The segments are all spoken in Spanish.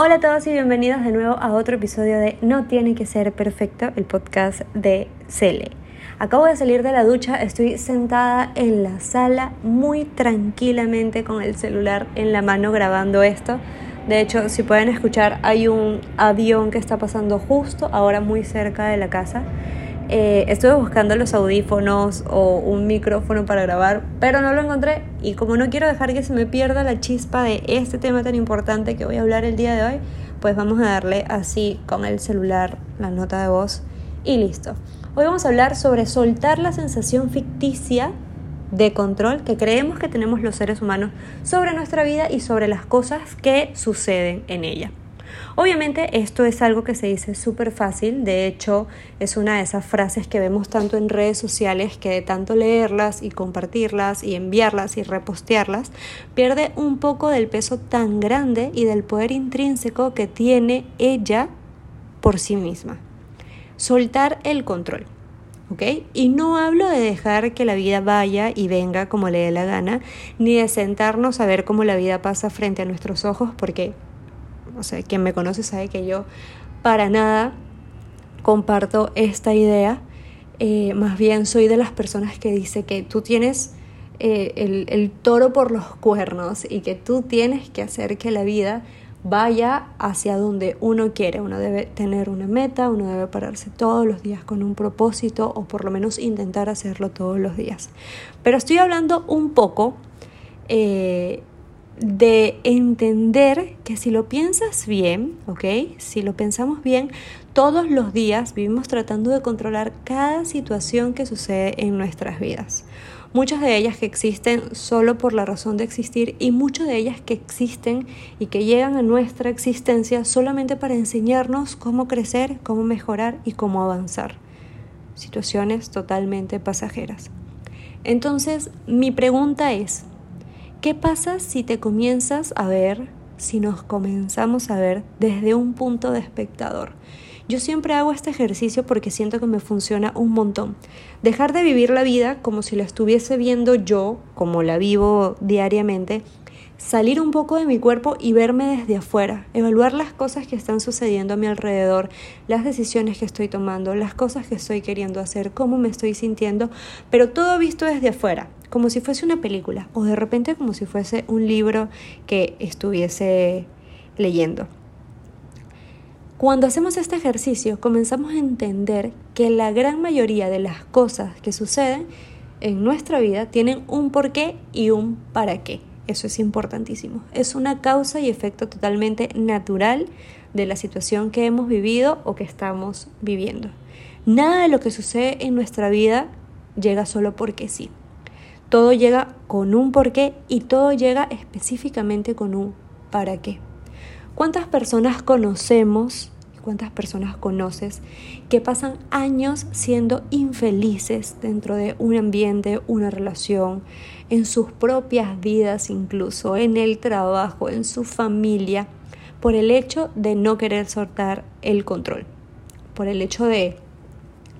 Hola a todos y bienvenidos de nuevo a otro episodio de No tiene que ser perfecto, el podcast de Cele. Acabo de salir de la ducha, estoy sentada en la sala muy tranquilamente con el celular en la mano grabando esto. De hecho, si pueden escuchar, hay un avión que está pasando justo ahora muy cerca de la casa. Eh, estuve buscando los audífonos o un micrófono para grabar, pero no lo encontré y como no quiero dejar que se me pierda la chispa de este tema tan importante que voy a hablar el día de hoy, pues vamos a darle así con el celular la nota de voz y listo. Hoy vamos a hablar sobre soltar la sensación ficticia de control que creemos que tenemos los seres humanos sobre nuestra vida y sobre las cosas que suceden en ella. Obviamente esto es algo que se dice súper fácil, de hecho es una de esas frases que vemos tanto en redes sociales que de tanto leerlas y compartirlas y enviarlas y repostearlas, pierde un poco del peso tan grande y del poder intrínseco que tiene ella por sí misma. Soltar el control. ¿ok? Y no hablo de dejar que la vida vaya y venga como le dé la gana, ni de sentarnos a ver cómo la vida pasa frente a nuestros ojos, porque o sea, quien me conoce sabe que yo para nada comparto esta idea. Eh, más bien soy de las personas que dice que tú tienes eh, el, toro por los cuernos y que tú tienes que hacer que la vida vaya hacia donde uno quiere. Uno debe tener una meta, uno debe pararse todos los días con un propósito o por lo menos intentar hacerlo todos los días. Pero estoy hablando un poco eh, de entender que si lo piensas bien, ¿ok? Si lo pensamos bien, todos los días vivimos tratando de controlar cada situación que sucede en nuestras vidas. Muchas de ellas que existen solo por la razón de existir y muchas de ellas que existen y que llegan a nuestra existencia solamente para enseñarnos cómo crecer, cómo mejorar y cómo avanzar. Situaciones totalmente pasajeras. Entonces, mi pregunta es, ¿Qué pasa si te comienzas a ver, si nos comenzamos a ver desde un punto de espectador? Yo siempre hago este ejercicio porque siento que me funciona un montón. Dejar de vivir la vida como si la estuviese viendo yo, como la vivo diariamente, salir un poco de mi cuerpo y verme desde afuera, evaluar las cosas que están sucediendo a mi alrededor, las decisiones que estoy tomando, las cosas que estoy queriendo hacer, cómo me estoy sintiendo, pero todo visto desde afuera, como si fuese una película o de repente como si fuese un libro que estuviese leyendo. Cuando hacemos este ejercicio comenzamos a entender que la gran mayoría de las cosas que suceden en nuestra vida tienen un porqué y un para qué. Eso es importantísimo. Es una causa y efecto totalmente natural de la situación que hemos vivido o que estamos viviendo. Nada de lo que sucede en nuestra vida llega solo porque sí. Todo llega con un porqué y todo llega específicamente con un para qué. ¿Cuántas personas conocemos cuántas personas conoces que pasan años siendo infelices dentro de un ambiente, una relación, en sus propias vidas incluso, en el trabajo, en su familia, por el hecho de no querer soltar el control, por el hecho de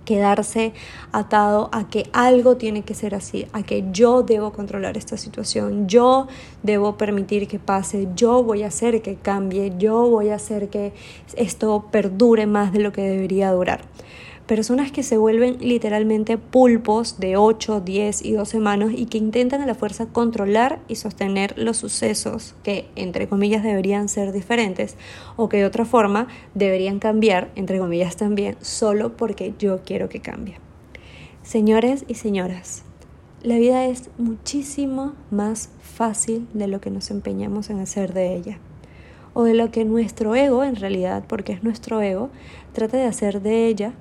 quedarse atado a que algo tiene que ser así, a que yo debo controlar esta situación, yo debo permitir que pase, yo voy a hacer que cambie, yo voy a hacer que esto perdure más de lo que debería durar personas que se vuelven literalmente pulpos de 8, 10 y 12 manos y que intentan a la fuerza controlar y sostener los sucesos que, entre comillas, deberían ser diferentes o que de otra forma deberían cambiar, entre comillas también, solo porque yo quiero que cambie. Señores y señoras, la vida es muchísimo más fácil de lo que nos empeñamos en hacer de ella o de lo que nuestro ego, en realidad, porque es nuestro ego, trata de hacer de ella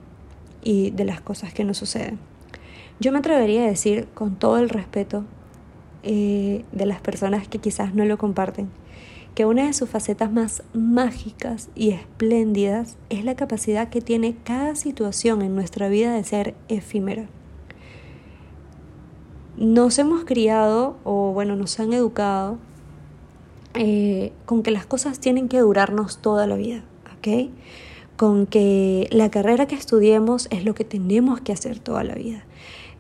y de las cosas que nos suceden. Yo me atrevería a decir, con todo el respeto eh, de las personas que quizás no lo comparten, que una de sus facetas más mágicas y espléndidas es la capacidad que tiene cada situación en nuestra vida de ser efímera. Nos hemos criado, o bueno, nos han educado eh, con que las cosas tienen que durarnos toda la vida, ¿ok? Con que la carrera que estudiemos es lo que tenemos que hacer toda la vida,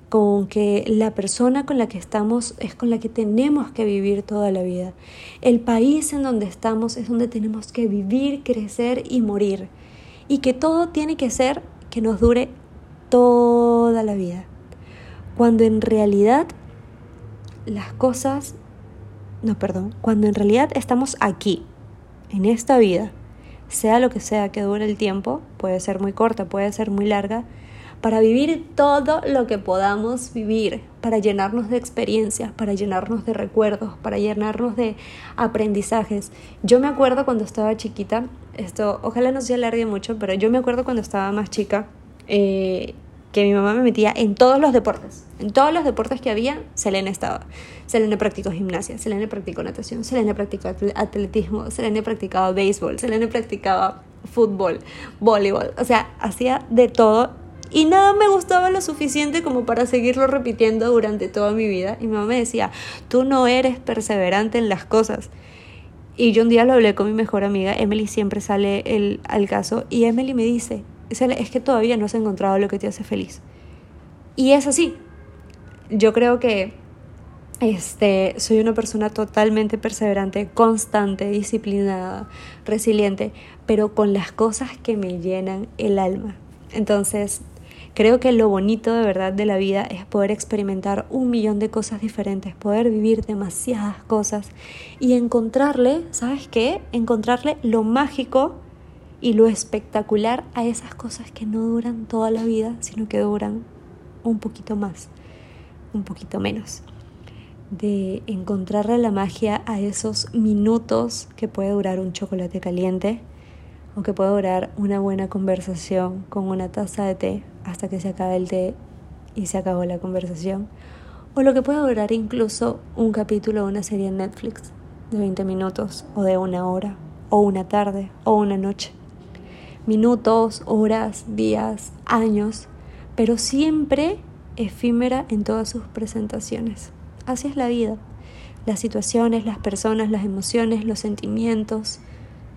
con que la persona con la que estamos es con la que tenemos que vivir toda la vida. El país en donde estamos es donde tenemos que vivir, crecer y morir. Y que todo tiene que ser que nos dure toda la vida. Cuando en realidad las cosas, no, perdón, cuando en realidad estamos aquí, en esta vida, sea lo que sea que dure el tiempo, puede ser muy corta, puede ser muy larga, para vivir todo lo que podamos vivir, para llenarnos de experiencias, para llenarnos de recuerdos, para llenarnos de aprendizajes. Yo me acuerdo cuando estaba chiquita, esto ojalá no se alargue mucho, pero yo me acuerdo cuando estaba más chica, eh, que mi mamá me metía en todos los deportes. En todos los deportes que había, Selena estaba. Selena practicó gimnasia, Selena practicó natación, Selena practicó atletismo, Selena practicaba béisbol, Selena practicaba fútbol, voleibol. O sea, hacía de todo y nada me gustaba lo suficiente como para seguirlo repitiendo durante toda mi vida. Y mi mamá me decía, tú no eres perseverante en las cosas. Y yo un día lo hablé con mi mejor amiga, Emily siempre sale el, al caso, y Emily me dice, es que todavía no has encontrado lo que te hace feliz. Y es así. Yo creo que este, soy una persona totalmente perseverante, constante, disciplinada, resiliente, pero con las cosas que me llenan el alma. Entonces, Creo que lo bonito de verdad de la vida es poder experimentar un millón de cosas diferentes, poder vivir demasiadas cosas y encontrarle, ¿sabes qué? Encontrarle lo mágico y lo espectacular a esas cosas que no duran toda la vida, sino que duran un poquito más, un poquito menos. De encontrarle la magia a esos minutos que puede durar un chocolate caliente o que puede durar una buena conversación con una taza de té hasta que se acabe el té y se acabó la conversación, o lo que puede durar incluso un capítulo de una serie en Netflix de 20 minutos o de una hora o una tarde o una noche. Minutos, horas, días, años, pero siempre efímera en todas sus presentaciones. Así es la vida. Las situaciones, las personas, las emociones, los sentimientos,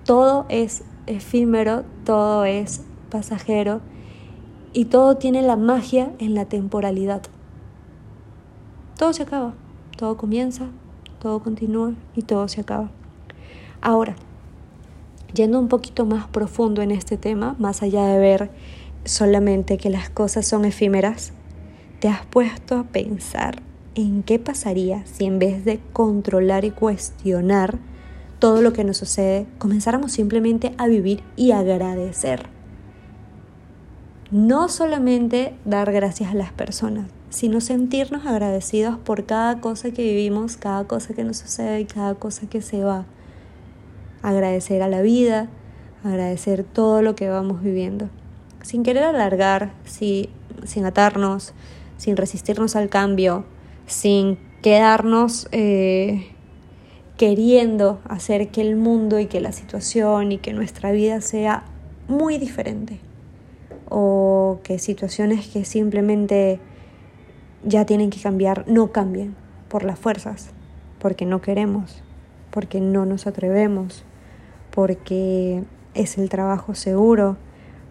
todo es efímero, todo es pasajero y todo tiene la magia en la temporalidad. Todo se acaba, todo comienza, todo continúa y todo se acaba. Ahora, yendo un poquito más profundo en este tema, más allá de ver solamente que las cosas son efímeras, ¿te has puesto a pensar en qué pasaría si en vez de controlar y cuestionar, todo lo que nos sucede, comenzáramos simplemente a vivir y agradecer. No solamente dar gracias a las personas, sino sentirnos agradecidos por cada cosa que vivimos, cada cosa que nos sucede y cada cosa que se va. Agradecer a la vida, agradecer todo lo que vamos viviendo. Sin querer alargar, sin atarnos, sin resistirnos al cambio, sin quedarnos eh, queriendo hacer que el mundo y que la situación y que nuestra vida sea muy diferente o que situaciones que simplemente ya tienen que cambiar no cambien por las fuerzas, porque no queremos, porque no nos atrevemos, porque es el trabajo seguro,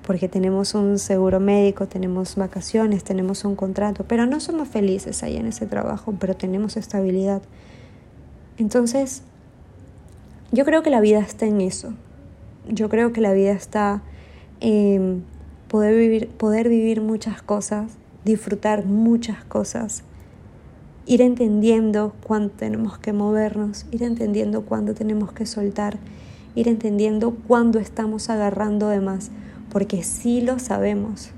porque tenemos un seguro médico, tenemos vacaciones, tenemos un contrato, pero no somos felices ahí en ese trabajo, pero tenemos estabilidad. Entonces, yo creo que la vida está en eso. Yo creo que la vida está en poder vivir, poder vivir muchas cosas, disfrutar muchas cosas, ir entendiendo cuándo tenemos que movernos, ir entendiendo cuándo tenemos que soltar, ir entendiendo cuándo estamos agarrando de más, porque sí lo sabemos,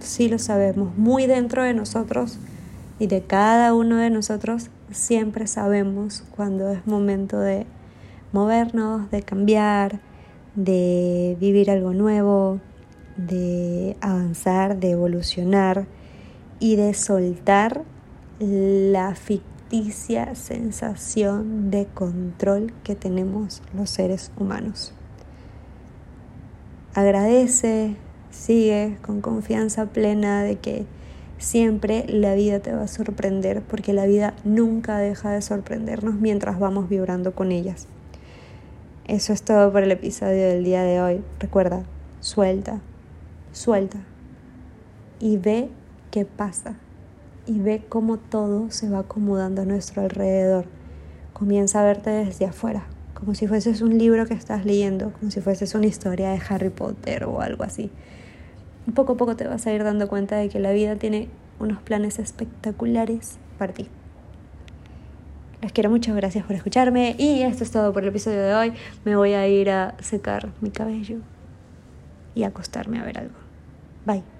sí lo sabemos, muy dentro de nosotros y de cada uno de nosotros siempre sabemos cuando es momento de movernos, de cambiar, de vivir algo nuevo, de avanzar, de evolucionar y de soltar la ficticia sensación de control que tenemos los seres humanos. Agradece, sigue con confianza plena de que siempre la vida te va a sorprender porque la vida nunca deja de sorprendernos mientras vamos vibrando con ellas. Eso es todo por el episodio del día de hoy. Recuerda, suelta, suelta y ve qué pasa. Y ve cómo todo se va acomodando a nuestro alrededor. Comienza a verte desde afuera, como si fueses un libro que estás leyendo, como si fueses una historia de Harry Potter o algo así. Poco a poco te vas a ir dando cuenta de que la vida tiene unos planes espectaculares para ti. Les quiero mucho, gracias por escucharme y esto es todo por el episodio de hoy. Me voy a ir a secar mi cabello y acostarme a ver algo. Bye.